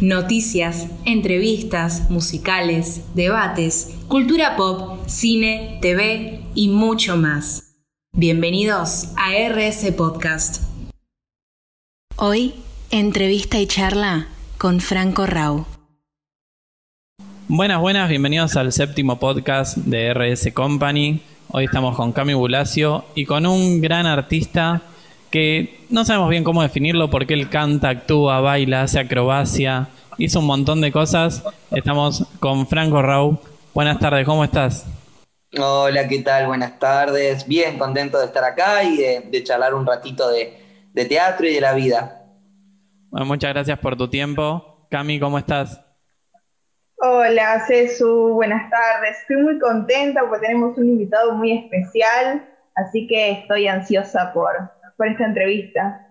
Noticias, entrevistas, musicales, debates, cultura pop, cine, TV y mucho más. Bienvenidos a RS Podcast. Hoy, entrevista y charla con Franco Rau. Buenas, buenas, bienvenidos al séptimo podcast de RS Company. Hoy estamos con Cami Bulacio y con un gran artista que no sabemos bien cómo definirlo porque él canta, actúa, baila, hace acrobacia, hizo un montón de cosas. Estamos con Franco Rau. Buenas tardes, ¿cómo estás? Hola, ¿qué tal? Buenas tardes. Bien, contento de estar acá y de, charlar un ratito de, de, teatro y de la vida. Bueno, muchas gracias por tu tiempo. Cami, ¿cómo estás? Hola, Cesu, buenas tardes. Estoy muy contenta porque tenemos un invitado muy especial, así que estoy ansiosa por, por esta entrevista.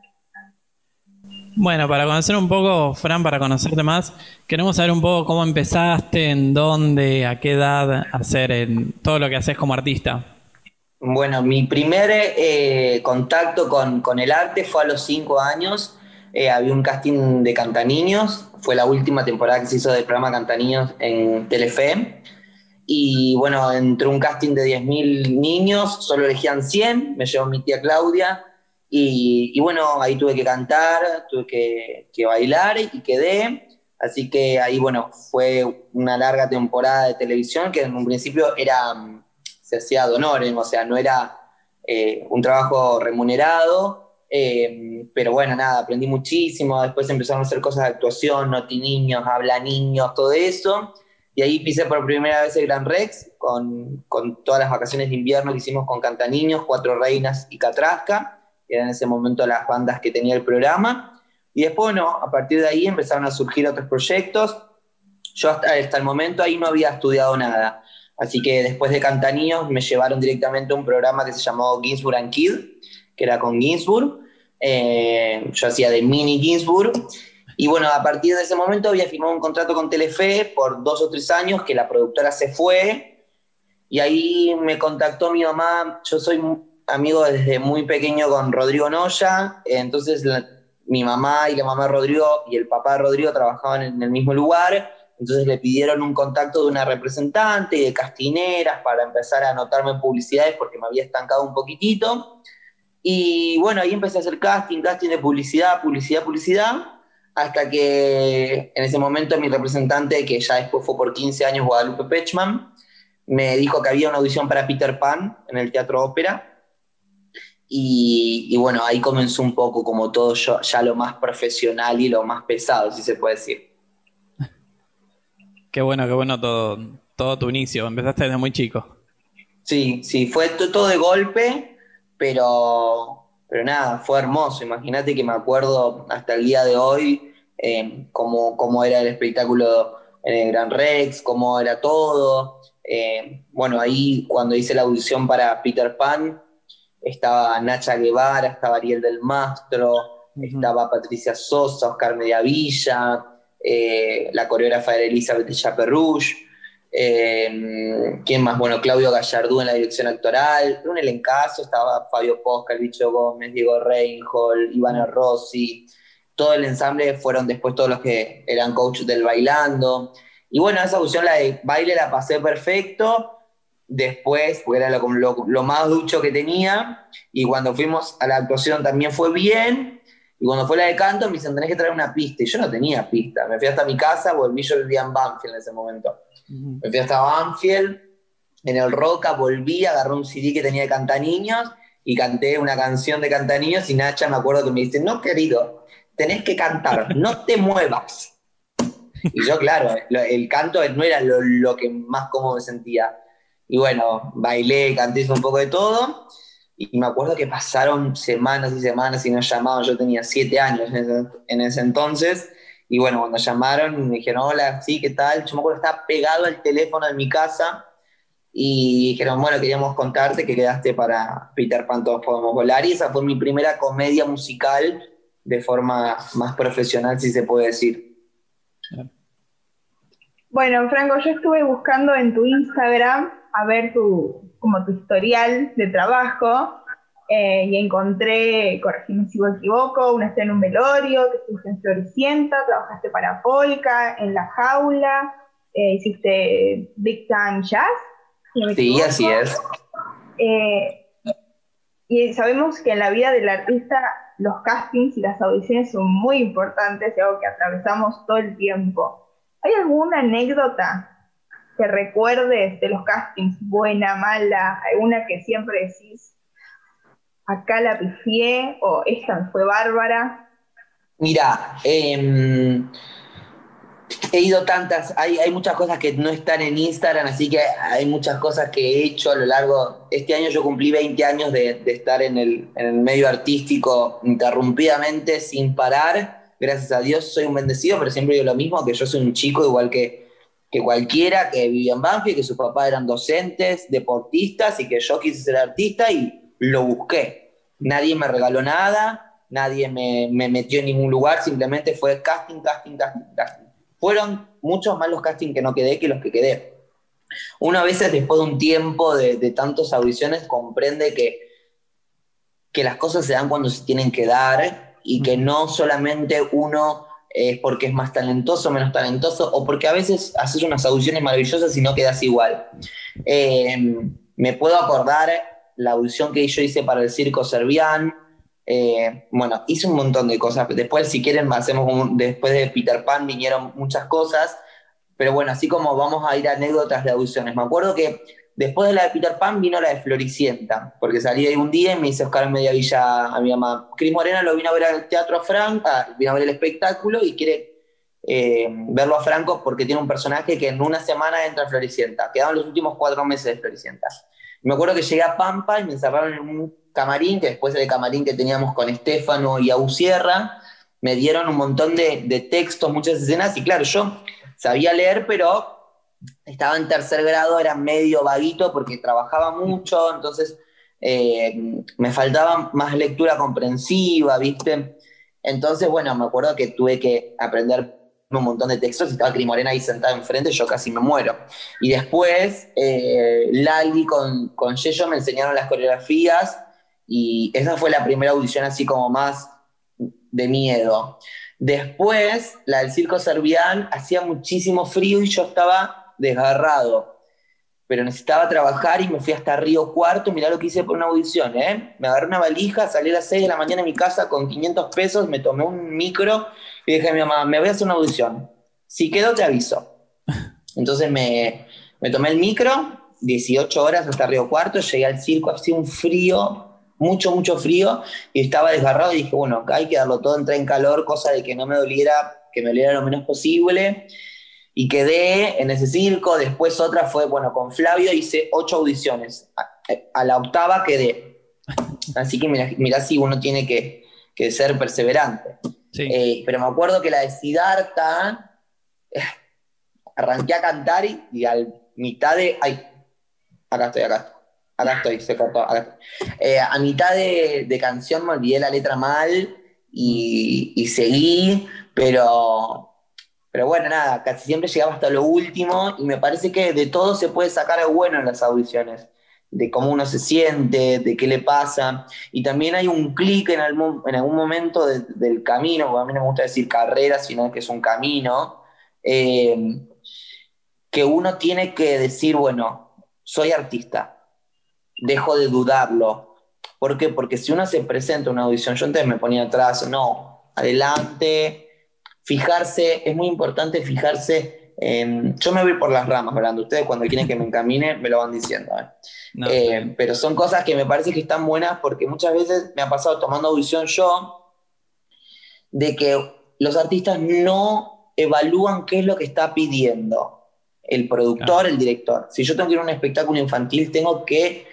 Bueno, para conocer un poco, Fran, para conocerte más, queremos saber un poco cómo empezaste, en dónde, a qué edad hacer en todo lo que haces como artista. Bueno, mi primer eh, contacto con, con, el arte fue a los cinco años eh, había un casting de Cantaniños, fue la última temporada que se hizo del programa Cantaniños en Telefe. Y bueno, entró un casting de 10.000 niños, solo elegían 100, me llevó mi tía Claudia. Y, bueno, ahí tuve que cantar, tuve que, que, bailar y quedé. Así que ahí, bueno, fue una larga temporada de televisión que en un principio era, se hacía de honores, o sea, no era eh, un trabajo remunerado, eh, pero bueno, nada, aprendí muchísimo. Después empezaron a hacer cosas de actuación, noti niños, habla niños, todo eso. Y ahí pisé por primera vez el Gran Rex con, con todas las vacaciones de invierno que hicimos con Cantaniños, Cuatro Reinas y Catrasca, que eran en ese momento las bandas que tenía el programa. Y después, bueno, a partir de ahí empezaron a surgir otros proyectos. Yo hasta, hasta el momento ahí no había estudiado nada. Así que después de Cantaniños me llevaron directamente a un programa que se llamó Ginsburg and Kid, que era con Ginsburg. Eh, yo hacía de mini Ginsburg. Y bueno, a partir de ese momento había firmado un contrato con Telefe por dos o tres años, que la productora se fue. Y ahí me contactó mi mamá. Yo soy amigo desde muy pequeño con Rodrigo Noya. Entonces mi mamá y la mamá de Rodrigo y el papá de Rodrigo trabajaban en el mismo lugar. Entonces le pidieron un contacto de una representante y de castineras para empezar a anotarme en publicidades porque me había estancado un poquitito. Y bueno, ahí empecé a hacer casting, casting de publicidad, publicidad, publicidad, hasta que en ese momento mi representante, que ya después fue por 15 años Guadalupe Pechman, me dijo que había una audición para Peter Pan en el Teatro Ópera. Y, bueno, ahí comenzó un poco como todo yo, ya lo más profesional y lo más pesado, si se puede decir. Qué bueno, qué bueno todo, todo tu inicio. Empezaste desde muy chico. Sí, sí, fue todo de golpe pero, pero nada, fue hermoso. Imagínate que me acuerdo hasta el día de hoy eh, cómo, era el espectáculo en el Gran Rex, cómo era todo. Eh, bueno, ahí cuando hice la audición para Peter Pan, estaba Nacha Guevara, estaba Ariel del Mastro, estaba Patricia Sosa, Oscar Mediavilla, eh, la coreógrafa era Elizabeth Chaperrouche. Eh, ¿Quién más? Bueno, Claudio Gallardú en la dirección actoral, un elencazo, estaba Fabio Posca, el Bicho Gómez, Diego Reinhold, Ivana Rossi, todo el ensamble fueron después todos los que eran coaches del bailando. Y bueno, esa opción, la de baile, la pasé perfecto. Después, porque era lo, lo más ducho que tenía. Y cuando fuimos a la actuación también fue bien. Y cuando fue la de canto, me dicen, tenés que traer una pista. Y yo no tenía pista. Me fui hasta mi casa, volví, yo vivía en Banfield en ese momento. Me fui hasta Banfield, en el Roca, volví, agarré un CD que tenía de Cantaniños y canté una canción de Cantaniños y Nacha me acuerdo que me dice, no querido, tenés que cantar, no te muevas. Y yo, claro, el canto no era lo, que más cómodo me sentía. Y bueno, bailé, canté un poco de todo. Y me acuerdo que pasaron semanas y semanas y nos llamaban. Yo tenía siete años en ese entonces. Y bueno, cuando llamaron, me dijeron, hola, sí, ¿qué tal? Yo me acuerdo que estaba pegado al teléfono de mi casa y dijeron, bueno, queríamos contarte que quedaste para Peter Pan, todos podemos volar. Y esa fue mi primera comedia musical de forma más profesional, si se puede decir. Bueno, Franco, yo estuve buscando en tu Instagram a ver tu, como tu historial de trabajo eh, y encontré, corregime si me equivoco, una escena en un velorio, que estuviste en Floricienta, trabajaste para Polka, en La Jaula, eh, hiciste Big Time Jazz. sí, así es. Eh, y sabemos que en la vida del artista los castings y las audiciones son muy importantes algo que atravesamos todo el tiempo. ¿Hay alguna anécdota que recuerdes de los castings, buena, mala, alguna que siempre decís, acá la pifié o esta fue bárbara? Mira, eh, he ido tantas, hay, hay muchas cosas que no están en Instagram, así que hay muchas cosas que he hecho a lo largo, este año yo cumplí 20 años de, estar en el, en el, medio artístico interrumpidamente, sin parar, gracias a Dios soy un bendecido, pero siempre digo lo mismo, que yo soy un chico igual que, que cualquiera, que vivía en Banfield, que sus papás eran docentes, deportistas, y que yo quise ser artista y lo busqué. Nadie me regaló nada, nadie me, me metió en ningún lugar, simplemente fue casting, casting, casting, casting fueron muchos más los castings que no quedé que los que quedé. Uno a veces después de un tiempo de, de tantas audiciones comprende que, que las cosas se dan cuando se tienen que dar y que no solamente uno es porque es más talentoso, menos talentoso, o porque a veces haces unas audiciones maravillosas y no quedas igual. Eh, me puedo acordar la audición que yo hice para el Circo Servián, eh, bueno, hice un montón de cosas. Después, si quieren, hacemos después de Peter Pan vinieron muchas cosas. Pero bueno, así como vamos a ir a anécdotas de audiciones. Me acuerdo que después de la de Peter Pan vino la de Floricienta, porque salí ahí un día y me hice Oscar Mediavilla a mi mamá. Cris Morena lo vino a ver al Teatro Franco, ah, vino a ver el espectáculo y quiere eh, verlo a Franco porque tiene un personaje que en una semana entra a Floricienta. Quedaban los últimos cuatro meses de Floricienta. Me acuerdo que llegué a Pampa y me encerraron en un camarín, que después del camarín que teníamos con Estefano y Ausierra, me dieron un montón de, textos, muchas escenas, y claro, yo sabía leer, pero estaba en tercer grado, era medio vaguito porque trabajaba mucho, entonces eh, me faltaba más lectura comprensiva, ¿viste? Entonces, bueno, me acuerdo que tuve que aprender un montón de textos, estaba Crimorena ahí sentada enfrente, yo casi me muero. Y después, eh, Lali con, con Yeyo me enseñaron las coreografías y esa fue la primera audición así como más de miedo. Después, la del circo servián, hacía muchísimo frío y yo estaba desgarrado. Pero necesitaba trabajar y me fui hasta Río Cuarto. Mirá lo que hice por una audición, ¿eh? Me agarré una valija, salí a las 6 de la mañana en mi casa con 500 pesos, me tomé un micro y dije a mi mamá, me voy a hacer una audición. Si quedo, te aviso. Entonces me, me tomé el micro, 18 horas hasta Río Cuarto, llegué al circo, hacía un frío mucho, mucho frío y estaba desgarrado y dije, bueno, acá hay que darlo todo, entré en calor, cosa de que no me doliera, que me doliera lo menos posible. Y quedé en ese circo, después otra fue, bueno, con Flavio hice ocho audiciones, a, la octava quedé. Así que mirá, si uno tiene que, ser perseverante. Eh, pero me acuerdo que la de Siddhartha, eh, arranqué a cantar y, y al mitad de, ay, acá estoy, acá Acá estoy, se cortó. Eh, a mitad de, canción me olvidé la letra mal y, seguí, pero, pero bueno, nada, casi siempre llegaba hasta lo último y me parece que de todo se puede sacar algo bueno en las audiciones, de cómo uno se siente, de qué le pasa. Y también hay un clic en algún, en algún momento del camino, a mí no me gusta decir carrera, sino que es un camino, eh, que uno tiene que decir, bueno, soy artista dejo de dudarlo. ¿Por qué? Porque si uno se presenta a una audición, yo antes me ponía atrás, no, adelante, fijarse, es muy importante fijarse. en... yo me voy por las ramas, hablando. Ustedes cuando quieren que me encamine me lo van diciendo. ¿eh? Eh, pero son cosas que me parece que están buenas porque muchas veces me ha pasado tomando audición yo de que los artistas no evalúan qué es lo que está pidiendo el productor, el director. Si yo tengo que ir a un espectáculo infantil, tengo que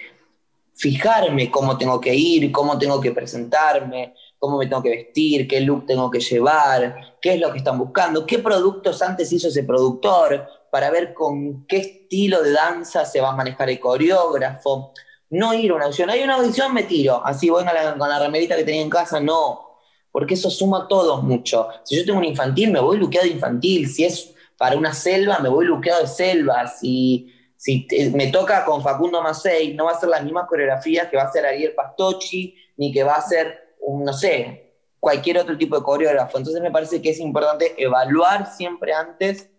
fijarme cómo tengo que ir, cómo tengo que presentarme, cómo me tengo que vestir, qué look tengo que llevar, qué es lo que están buscando, qué productos antes hizo ese productor, para ver con qué estilo de danza se va a manejar el coreógrafo. No ir a una audición. Hay una audición, me tiro. Así voy con la, con remerita que tenía en casa, no. Porque eso suma todo mucho. Si yo tengo un infantil, me voy luqueado de infantil. Si es para una selva, me voy luqueado de selva. Si si me toca con Facundo Macei, no va a ser las mismas coreografías que va a hacer Ariel Pastocchi, ni que va a un, no sé, cualquier otro tipo de coreógrafo. Entonces me parece que es importante evaluar siempre antes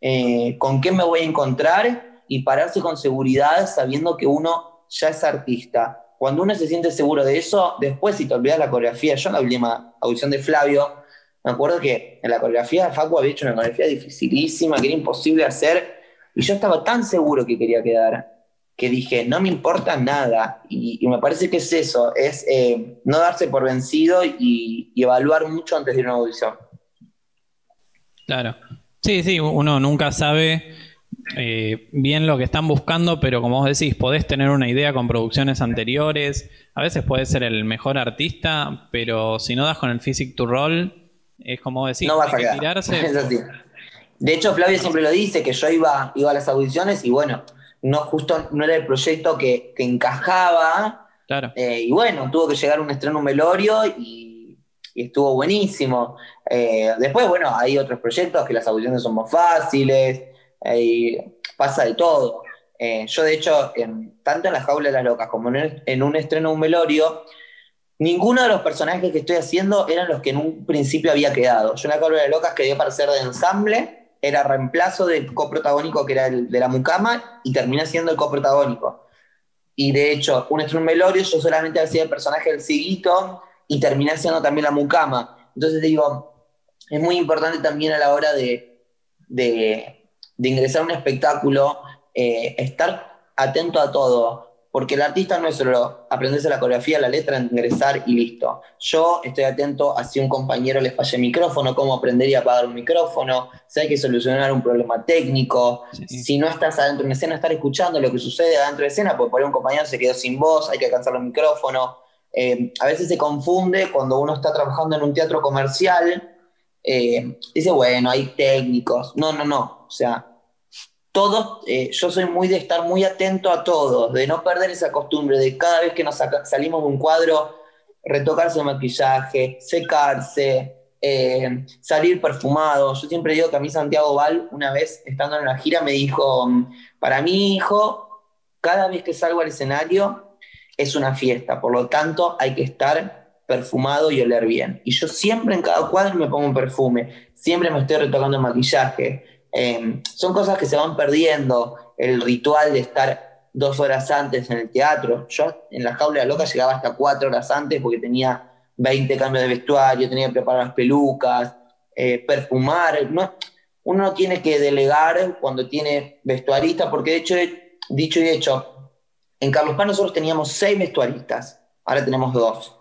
eh, con qué me voy a encontrar y pararse con seguridad sabiendo que uno ya es artista. Cuando uno se siente seguro de eso, después si te olvidas la coreografía, yo en la última audición de Flavio, me acuerdo que en la coreografía Facu había hecho una coreografía dificilísima, que era imposible hacer, y yo estaba tan seguro que quería quedar, que dije, no me importa nada. Y, me parece que es eso, es eh, no darse por vencido y, evaluar mucho antes de ir a una audición. Claro. Sí, sí, uno nunca sabe eh, bien lo que están buscando, pero como vos decís, podés tener una idea con producciones anteriores. A veces puedes ser el mejor artista, pero si no das con el physic to roll, es como decir, no vas a tirarse. De hecho, Flavio siempre lo dice, que yo iba, iba a las audiciones y bueno, no justo no era el proyecto que, encajaba. Claro. Eh, y bueno, tuvo que llegar un estreno un velorio y, estuvo buenísimo. Eh, después, bueno, hay otros proyectos que las audiciones son más fáciles, pasa de todo. Eh, yo, de hecho, tanto en La Jaula de las Locas como en, en un estreno un velorio, Ninguno de los personajes que estoy haciendo eran los que en un principio había quedado. Yo en la Cabra de Locas quedé para ser de ensamble, era reemplazo del coprotagónico que era el de la mucama y terminé siendo el coprotagónico. Y de hecho, un estreno Melorio, yo solamente hacía el personaje del ciguito y terminé siendo también la mucama. Entonces digo, es muy importante también a la hora de, de, ingresar a un espectáculo, eh, estar atento a todo porque el artista no es solo aprenderse la coreografía, la letra, ingresar y listo. Yo estoy atento a si un compañero le falla el micrófono, cómo aprender y apagar un micrófono, si hay que solucionar un problema técnico, si no estás adentro de una escena, estar escuchando lo que sucede adentro de escena, porque por ahí un compañero se quedó sin voz, hay que alcanzar el micrófono. Eh, a veces se confunde cuando uno está trabajando en un teatro comercial, eh, dice, bueno, hay técnicos. No, no, no. O sea, todos, eh, yo soy muy de estar muy atento a todos, de no perder esa costumbre de cada vez que nos salimos de un cuadro, retocarse el maquillaje, secarse, eh, salir perfumado. Yo siempre digo que a mí Santiago Val, una vez estando en la gira, me dijo, para mi hijo, cada vez que salgo al escenario es una fiesta, por lo tanto hay que estar perfumado y oler bien. Y yo siempre en cada cuadro me pongo un perfume, siempre me estoy retocando el maquillaje Em, son cosas que se van perdiendo, el ritual de estar dos horas antes en el teatro. Yo en la jaula de la loca llegaba hasta cuatro horas antes porque tenía 20 cambios de vestuario, tenía que preparar las pelucas, eh, perfumar. uno no tiene que delegar cuando tiene vestuarista, porque de hecho, dicho y hecho, en Carlos Paz nosotros teníamos seis vestuaristas, ahora tenemos dos.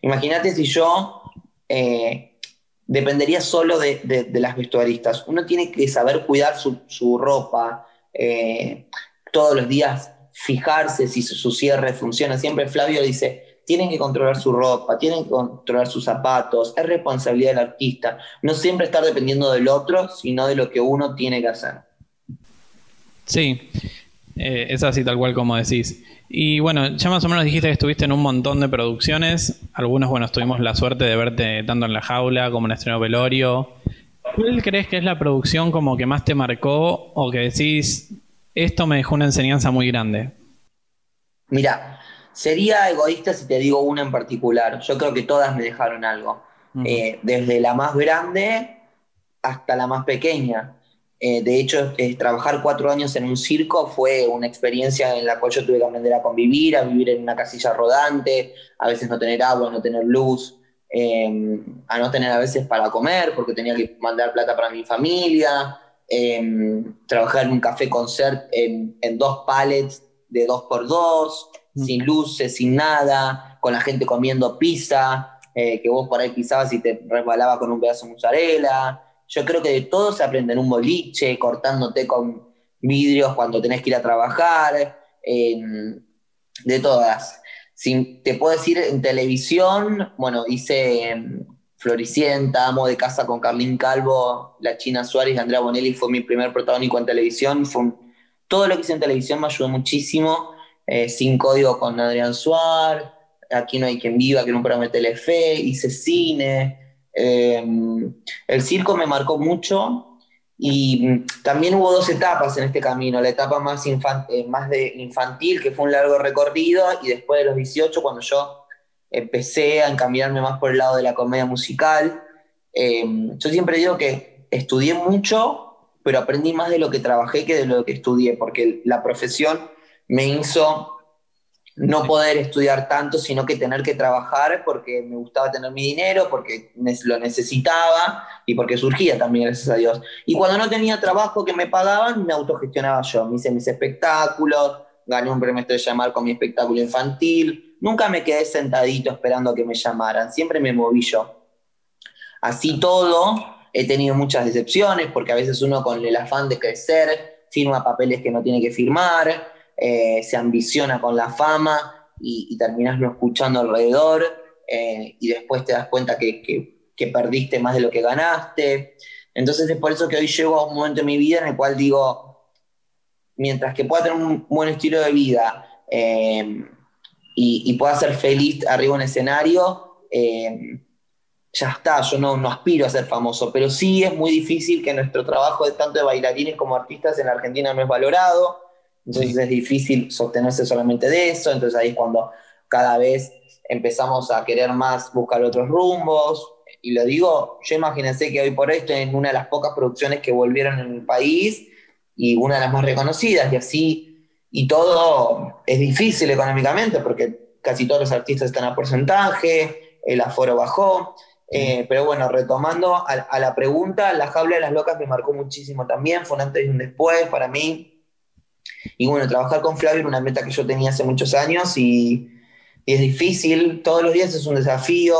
Imagínate si yo eh, dependería solo de, las vestuaristas. Uno tiene que saber cuidar su, ropa, eh, todos los días fijarse si su, cierre funciona. Siempre Flavio dice, tienen que controlar su ropa, tienen que controlar sus zapatos, es responsabilidad del artista. No siempre estar dependiendo del otro, sino de lo que uno tiene que hacer. Sí, eh, es así tal cual como decís. Y bueno, ya más o menos dijiste que estuviste en un montón de producciones. Algunos, bueno, tuvimos la suerte de verte tanto en La Jaula como en Estreno Velorio. ¿Cuál crees que es la producción como que más te marcó o que decís, esto me dejó una enseñanza muy grande? Mira, sería egoísta si te digo una en particular. Yo creo que todas me dejaron algo. Eh, desde la más grande hasta la más pequeña. Eh, de hecho, eh, trabajar cuatro años en un circo fue una experiencia en la cual yo tuve que aprender a convivir, a vivir en una casilla rodante, a veces no tener agua, no tener luz, em, a no tener a veces para comer porque tenía que mandar plata para mi familia, em, trabajar en un café concert en, en dos pallets de dos por dos, sin luces, sin nada, con la gente comiendo pizza, eh, que vos por ahí pisabas y te resbalaba con un pedazo de mozzarella. Yo creo que de todo se aprende en un boliche, cortándote con vidrios cuando tenés que ir a trabajar, de todas. Si te puedo decir en televisión, bueno, hice Floricienta, Amo de Casa con Carlín Calvo, La China Suárez y Andrea Bonelli fue mi primer protagónico en televisión. todo lo que hice en televisión me ayudó muchísimo. Eh, sin código con Adrián Suárez, Aquí no hay quien viva, que era un programa de Telefe, hice cine. Em, el circo me marcó mucho Y mm, también hubo dos etapas en este camino, la etapa más, eh, más de infantil, que fue un largo recorrido, y después de los 18, cuando yo empecé a encaminarme más por el lado de la comedia musical. Em, yo siempre digo que estudié mucho, pero aprendí más de lo que trabajé que de lo que estudié, porque la profesión me hizo no poder estudiar tanto, sino que tener que trabajar porque me gustaba tener mi dinero, porque lo necesitaba y porque surgía también, gracias a Dios. Y cuando no tenía trabajo que me pagaban, me autogestionaba yo. Me hice mis espectáculos, gané un premio de llamar con mi espectáculo infantil. Nunca me quedé sentadito esperando a que me llamaran, siempre me moví yo. Así todo, he tenido muchas decepciones porque a veces uno con el afán de crecer firma papeles que no tiene que firmar eh, se ambiciona con la fama y, y terminas no escuchando alrededor eh, y después te das cuenta que, que, perdiste más de lo que ganaste. Entonces es por eso que hoy llego a un momento en mi vida en el cual digo, mientras que pueda tener un buen estilo de vida eh, y, pueda ser feliz arriba en escenario, ya está, yo no, no, aspiro a ser famoso, pero sí es muy difícil que nuestro trabajo de tanto de bailarines como artistas en Argentina no es valorado. Entonces es difícil sostenerse solamente de eso, entonces ahí es cuando cada vez empezamos a querer más buscar otros rumbos. Y lo digo, yo imagínense que hoy por esto es una de las pocas producciones que volvieron en el país y una de las más reconocidas, y así, y todo es difícil económicamente porque casi todos los artistas están a porcentaje, el aforo bajó. Eh, pero bueno, retomando a, a, la pregunta, La Jaula de las Locas me marcó muchísimo también, fue un antes y un después para mí. Y bueno, trabajar con Flavio era una meta que yo tenía hace muchos años y, es difícil, todos los días es un desafío,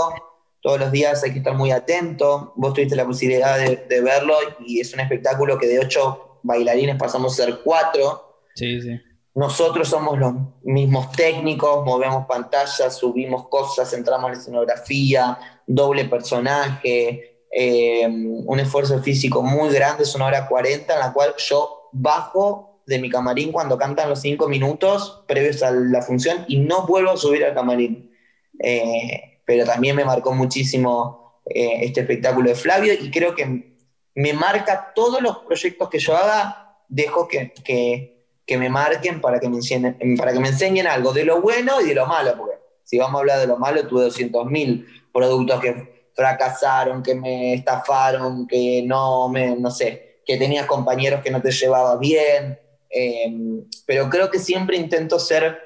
todos los días hay que estar muy atento, vos tuviste la posibilidad de, verlo y es un espectáculo que de ocho bailarines pasamos a ser cuatro. Sí, sí. Nosotros somos los mismos técnicos, movemos pantallas, subimos cosas, entramos en escenografía, doble personaje, eh, un esfuerzo físico muy grande, es una hora 40 en la cual yo bajo de mi camarín cuando cantan los cinco minutos previos a la función y no vuelvo a subir al camarín. Eh, pero también me marcó muchísimo eh, este espectáculo de Flavio y creo que me marca todos los proyectos que yo haga, dejo que, que, me marquen para que me, enseñen, para que me enseñen algo de lo bueno y de lo malo, porque si vamos a hablar de lo malo, tuve 200.000 productos que fracasaron, que me estafaron, que no me, no sé, que tenías compañeros que no te llevaba bien, Em, pero creo que siempre intento ser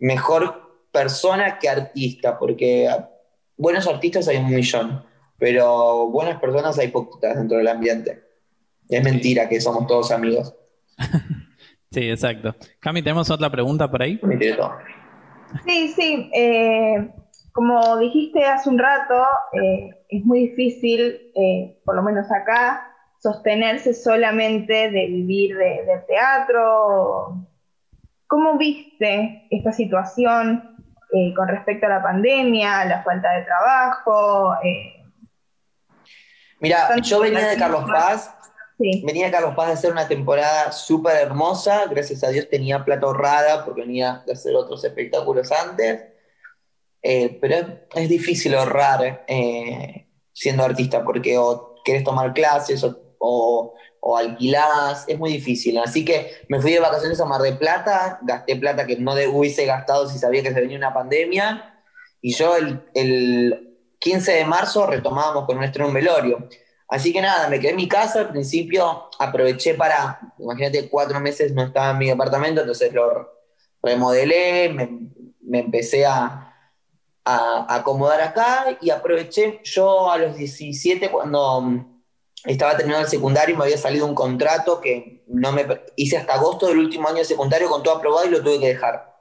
mejor persona que artista, porque buenos artistas hay un millón, pero buenas personas hay poquitas dentro del ambiente. Es mentira que somos todos amigos. sí, exacto. Cami, ¿tenemos otra pregunta por ahí? Sí, sí. Eh, como dijiste hace un rato, eh, es muy difícil, eh, por lo menos acá, sostenerse solamente de vivir de, teatro. ¿Cómo viste esta situación eh, con respecto a la pandemia, la falta de trabajo? Eh? Mira, yo venía de Carlos Paz, venía de Carlos Paz de hacer una temporada súper hermosa, gracias a Dios tenía plata ahorrada porque venía de hacer otros espectáculos antes, eh, pero es, difícil ahorrar siendo artista porque o querés tomar clases o o, o alquiladas, es muy difícil. Así que me fui de vacaciones a Mar de Plata, gasté plata que no hubiese gastado si sabía que se venía una pandemia, y yo el, el 15 de marzo retomábamos con nuestro un velorio. Así que nada, me quedé en mi casa, al principio aproveché para, imagínate, cuatro meses no estaba en mi departamento, entonces lo remodelé, me, me empecé a, a, acomodar acá y aproveché yo a los 17 cuando estaba terminando el secundario y me había salido un contrato que no me hice hasta agosto del último año de secundario con todo aprobado y lo tuve que dejar.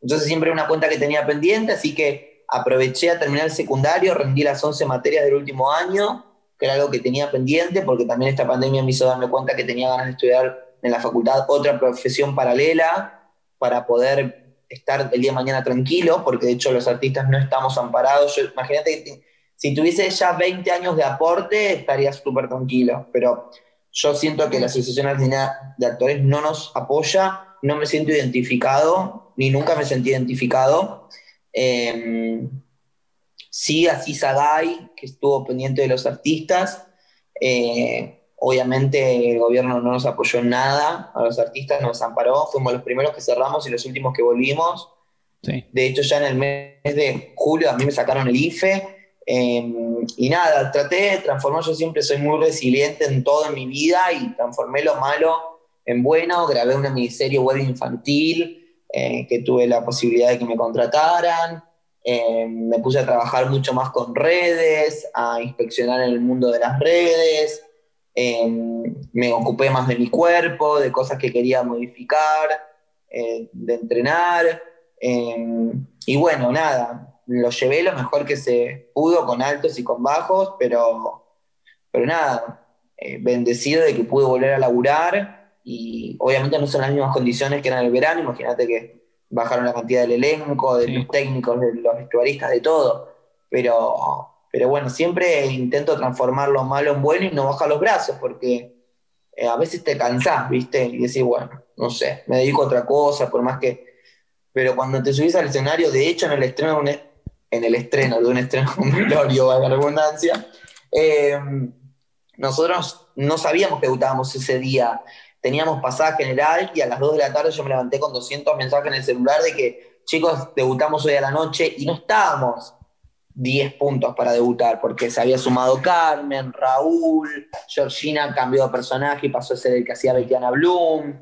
Entonces siempre una cuenta que tenía pendiente, así que aproveché a terminar el secundario, rendí las 11 materias del último año, que era algo que tenía pendiente, porque también esta pandemia me hizo darme cuenta que tenía ganas de estudiar en la facultad otra profesión paralela para poder estar el día de mañana tranquilo, porque de hecho los artistas no estamos amparados. imagínate que si tuviese ya 20 años de aporte, estaría súper tranquilo, pero yo siento que la Asociación Argentina de Actores no nos apoya, no me siento identificado, ni nunca me sentí identificado. Eh, sí, así Sagay, que estuvo pendiente de los artistas, eh, Obviamente el gobierno no nos apoyó en nada, a los artistas nos amparó, fuimos los primeros que cerramos y los últimos que volvimos. De hecho, ya en el mes de julio a mí me sacaron el IFE. Em, y nada, traté de transformar, yo siempre soy muy resiliente en todo en mi vida y transformé lo malo en bueno, grabé una miniserie web infantil, eh, que tuve la posibilidad de que me contrataran, em, me puse a trabajar mucho más con redes, a inspeccionar el mundo de las redes, em, me ocupé más de mi cuerpo, de cosas que quería modificar, eh, de entrenar. Y bueno, nada, lo llevé lo mejor que se pudo, con altos y con bajos, pero, pero nada, eh, bendecido de que pude volver a laburar y obviamente no son las mismas condiciones que eran el verano, imagínate que bajaron la cantidad del elenco, de los técnicos, de los vestuaristas, de todo, pero, pero bueno, siempre intento transformar lo malo en bueno y no bajar los brazos, porque eh, a veces te cansás, ¿viste? Y decís, bueno, no sé, me dedico a otra cosa, por más que pero cuando te subís al escenario, de hecho en el estreno, en el estreno de un estreno con Glorio, a la redundancia, eh, nosotros no sabíamos que debutábamos ese día. Teníamos pasaje general y a las 2 de la tarde yo me levanté con 200 mensajes en el celular de que, chicos, debutamos hoy a la noche y no estábamos 10 puntos para debutar, porque se había sumado Carmen, Raúl, Georgina cambió de personaje y pasó a ser el que hacía Betiana Bloom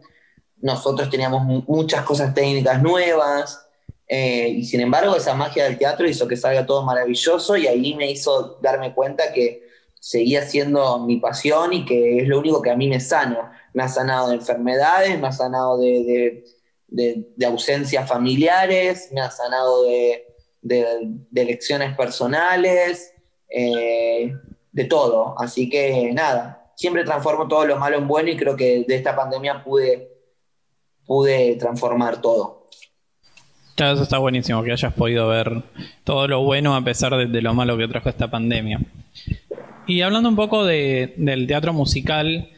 nosotros teníamos muchas cosas técnicas nuevas, eh, y sin embargo esa magia del teatro hizo que salga todo maravilloso y ahí me hizo darme cuenta que seguía siendo mi pasión y que es lo único que a mí me sana. Me ha sanado de enfermedades, me ha sanado de, ausencias familiares, me ha sanado de, elecciones personales, eh, de todo. Así que nada, siempre transformo todo lo malo en bueno y creo que de esta pandemia pude pude transformar todo. Claro, eso está buenísimo, que hayas podido ver todo lo bueno a pesar de, lo malo que trajo esta pandemia. Y hablando un poco del teatro musical,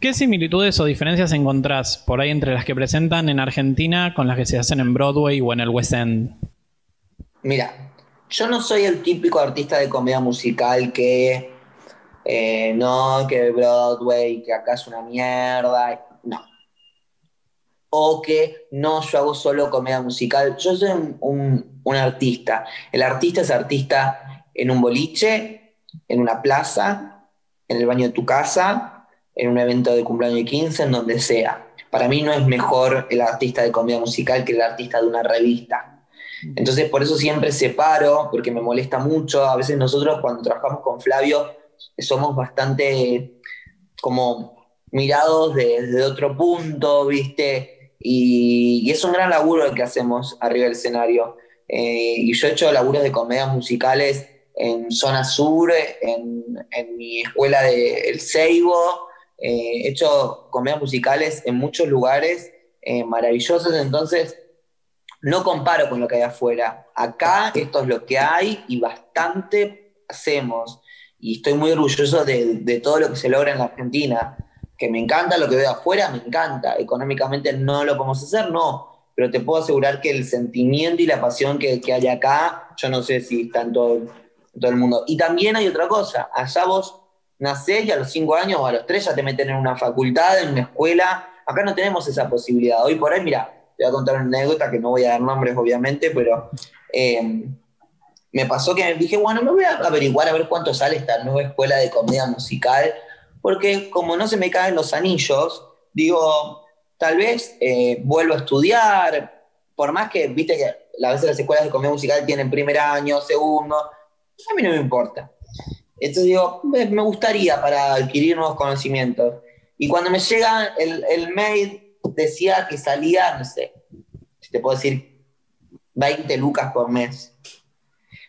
¿qué similitudes o diferencias encontrás por ahí entre las que presentan en Argentina con las que se hacen en Broadway o en el West End? Mira, yo no soy el típico artista de comedia musical que eh, no, que Broadway, que acá es una mierda. No, o que no, yo hago solo comedia musical. Yo soy un, artista. El artista es artista en un boliche, en una plaza, en el baño de tu casa, en un evento de cumpleaños de 15, en donde sea. Para mí no es mejor el artista de comedia musical que el artista de una revista. Entonces por eso siempre separo, porque me molesta mucho. A veces nosotros cuando trabajamos con Flavio somos bastante como mirados desde otro punto, ¿viste? Y, es un gran laburo el que hacemos arriba del escenario. Eh, y yo he hecho laburos de comedias musicales en zona sur, en, mi escuela de El Seibo, eh, he hecho comedias musicales en muchos lugares eh, maravillosos, entonces no comparo con lo que hay afuera. Acá esto es lo que hay y bastante hacemos. Y estoy muy orgulloso de, de todo lo que se logra en la Argentina que me encanta lo que veo afuera, me encanta. Económicamente no lo podemos hacer, no. Pero te puedo asegurar que el sentimiento y la pasión que, hay acá, yo no sé si está en todo, el mundo. Y también hay otra cosa, allá vos nacés y a los cinco años o a los tres ya te meten en una facultad, en una escuela. Acá no tenemos esa posibilidad. Hoy por ahí, mira, te voy a contar una anécdota que no voy a dar nombres, obviamente, pero eh, me pasó que dije, bueno, me voy a averiguar a ver cuánto sale esta nueva escuela de comedia musical porque como no se me caen los anillos, digo, tal vez eh, vuelvo a estudiar, por más que, viste que a veces las escuelas de comedia musical tienen primer año, segundo, a mí no me importa. Entonces digo, me, gustaría para adquirir nuevos conocimientos. Y cuando me llega el, el mail, decía que salía, no sé, si te puedo decir, 20 lucas por mes.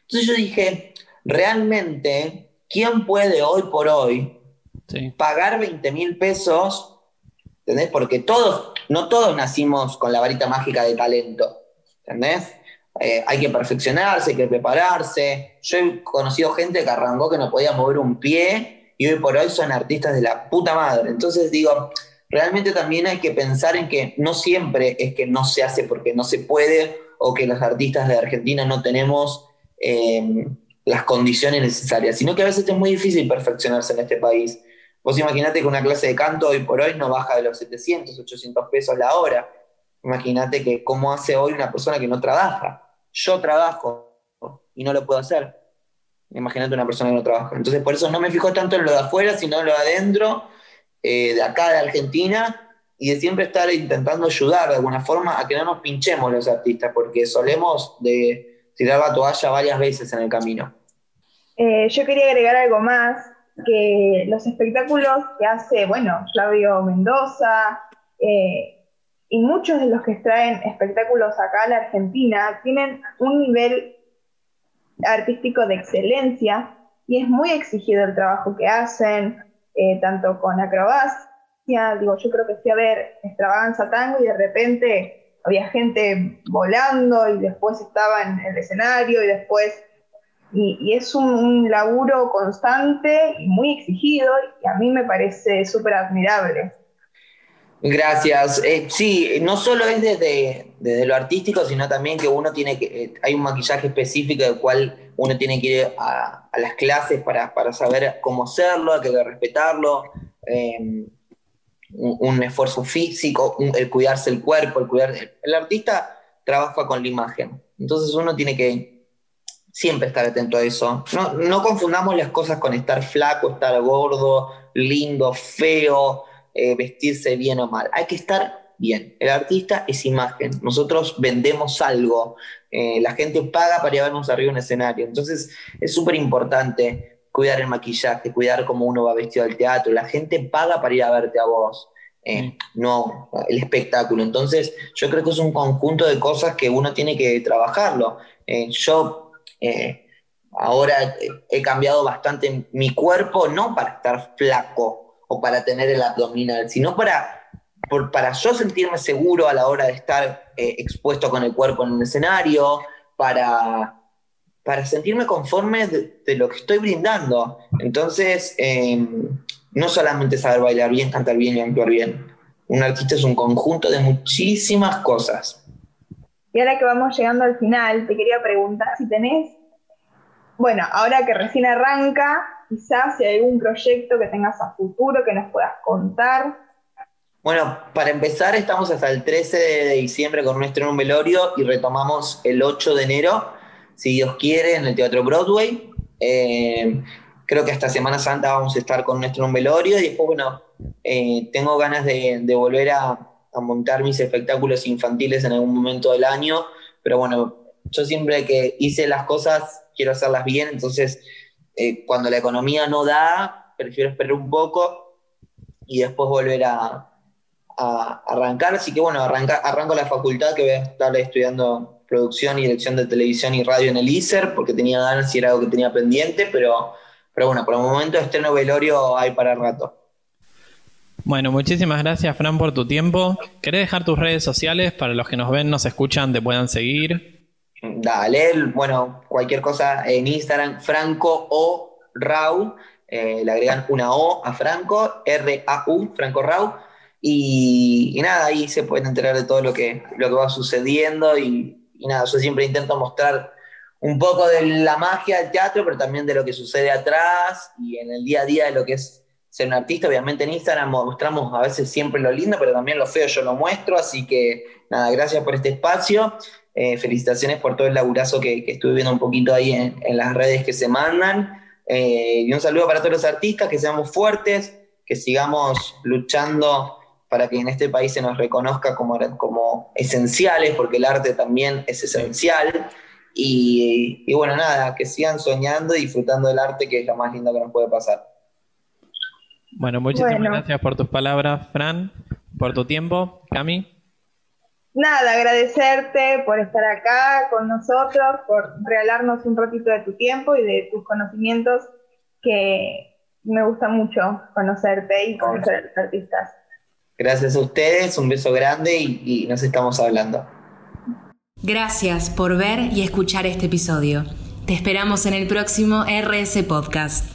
Entonces yo dije, realmente, ¿quién puede hoy por hoy Pagar 20 mil pesos, ¿entendés? Porque todos, no todos nacimos con la varita mágica de talento, ¿entendés? Eh, hay que perfeccionarse, hay que prepararse. Yo he conocido gente que arrancó que no podía mover un pie y hoy por hoy son artistas de la puta madre. Entonces digo, realmente también hay que pensar en que no siempre es que no se hace porque no se puede o que los artistas de Argentina no tenemos eh, las condiciones necesarias, sino que a veces es muy difícil perfeccionarse en este país. Vos imaginate que una clase de canto hoy por hoy no baja de los 700, 800 pesos la hora. Imagínate que cómo hace hoy una persona que no trabaja. Yo trabajo y no lo puedo hacer. Imagínate una persona que no trabaja. Entonces, por eso no me fijo tanto en lo de afuera, sino en lo de adentro, eh, de acá, de Argentina, y de siempre estar intentando ayudar de alguna forma a que no nos pinchemos los artistas, porque solemos de tirar la toalla varias veces en el camino. Eh, yo quería agregar algo más, que los espectáculos que hace, bueno, Flavio Mendoza eh, y muchos de los que traen espectáculos acá a la Argentina tienen un nivel artístico de excelencia y es muy exigido el trabajo que hacen, eh, tanto con acrobacia, digo, yo creo que fui a ver extravaganza tango y de repente había gente volando y después estaba en el escenario y después, y, es un, laburo constante y muy exigido y a mí me parece súper admirable. Gracias. Eh, sí, no solo es desde, desde, lo artístico, sino también que uno tiene que, eh, hay un maquillaje específico del cual uno tiene que ir a, las clases para, saber cómo hacerlo, hay que respetarlo, em, un, esfuerzo físico, el cuidarse el cuerpo, el cuidar... El artista trabaja con la imagen, entonces uno tiene que siempre estar atento a eso. No, no confundamos las cosas con estar flaco, estar gordo, lindo, feo eh, vestirse bien o mal. Hay que estar bien. El artista es imagen. Nosotros vendemos algo. Eh, la gente paga para llevarnos arriba en un escenario. Entonces es súper importante cuidar el maquillaje, cuidar cómo uno va vestido al teatro. La gente paga para ir a verte a vos. Eh, no el espectáculo. Entonces, yo creo que es un conjunto de cosas que uno tiene que trabajarlo. yo ahora he cambiado bastante mi cuerpo, no para estar flaco, para tener el abdominal, sino para, para yo sentirme seguro a la hora de estar eh, expuesto con el cuerpo en un escenario, para, para sentirme conforme de, lo que estoy brindando. Entonces, em, no solamente saber bailar bien, cantar bien y actuar bien. Un artista es un conjunto de muchísimas cosas. Y ahora que vamos llegando al final, te quería preguntar si tenés, bueno, ahora que recién arranca, quizás si hay algún proyecto que tengas a futuro que nos puedas contar. Bueno, para empezar, estamos hasta el 13 de diciembre con nuestro un velorio y retomamos el 8 de enero, si Dios quiere, en el Teatro Broadway. Eh, creo que hasta Semana Santa vamos a estar con nuestro un velorio y después, bueno, eh, tengo ganas de, volver a, a, montar mis espectáculos infantiles en algún momento del año, pero bueno, yo siempre que hice las cosas quiero hacerlas bien, entonces eh, cuando la economía no da, prefiero esperar un poco y después volver a, arrancar. Así que bueno, arranca, arranco la facultad que voy a estar estudiando producción y dirección de televisión y radio en el ISER, porque tenía ganas y era algo que tenía pendiente, pero, pero bueno, por el momento estreno velorio hay para rato. Bueno, muchísimas gracias Fran por tu tiempo. ¿Querés dejar tus redes sociales para los que nos ven, nos escuchan, te puedan seguir? Dale, bueno, cualquier cosa en Instagram, Franco o Rau, eh, le agregan una O a Franco, R-A-U, Franco Rau, y, nada, ahí se pueden enterar de todo lo que, lo que va sucediendo y, nada, yo siempre intento mostrar un poco de la magia del teatro, pero también de lo que sucede atrás y en el día a día de lo que es ser un artista. Obviamente en Instagram mostramos a veces siempre lo lindo, pero también lo feo yo lo muestro, así que nada, gracias por este espacio eh, felicitaciones por todo el laburazo que, estuve viendo un poquito ahí en, las redes que se mandan. Eh, y un saludo para todos los artistas, que seamos fuertes, que sigamos luchando para que en este país se nos reconozca como, como esenciales, porque el arte también es esencial. Y, bueno, nada, que sigan soñando y disfrutando del arte, que es lo más lindo que nos puede pasar. Bueno, muchísimas gracias por tus palabras, Fran, por tu tiempo. Cami nada, agradecerte por estar acá con nosotros, por regalarnos un ratito de tu tiempo y de tus conocimientos, que me gusta mucho conocerte y conocer a los artistas. Gracias a ustedes, un beso grande y, y nos estamos hablando. Gracias por ver y escuchar este episodio. Te esperamos en el próximo RS Podcast.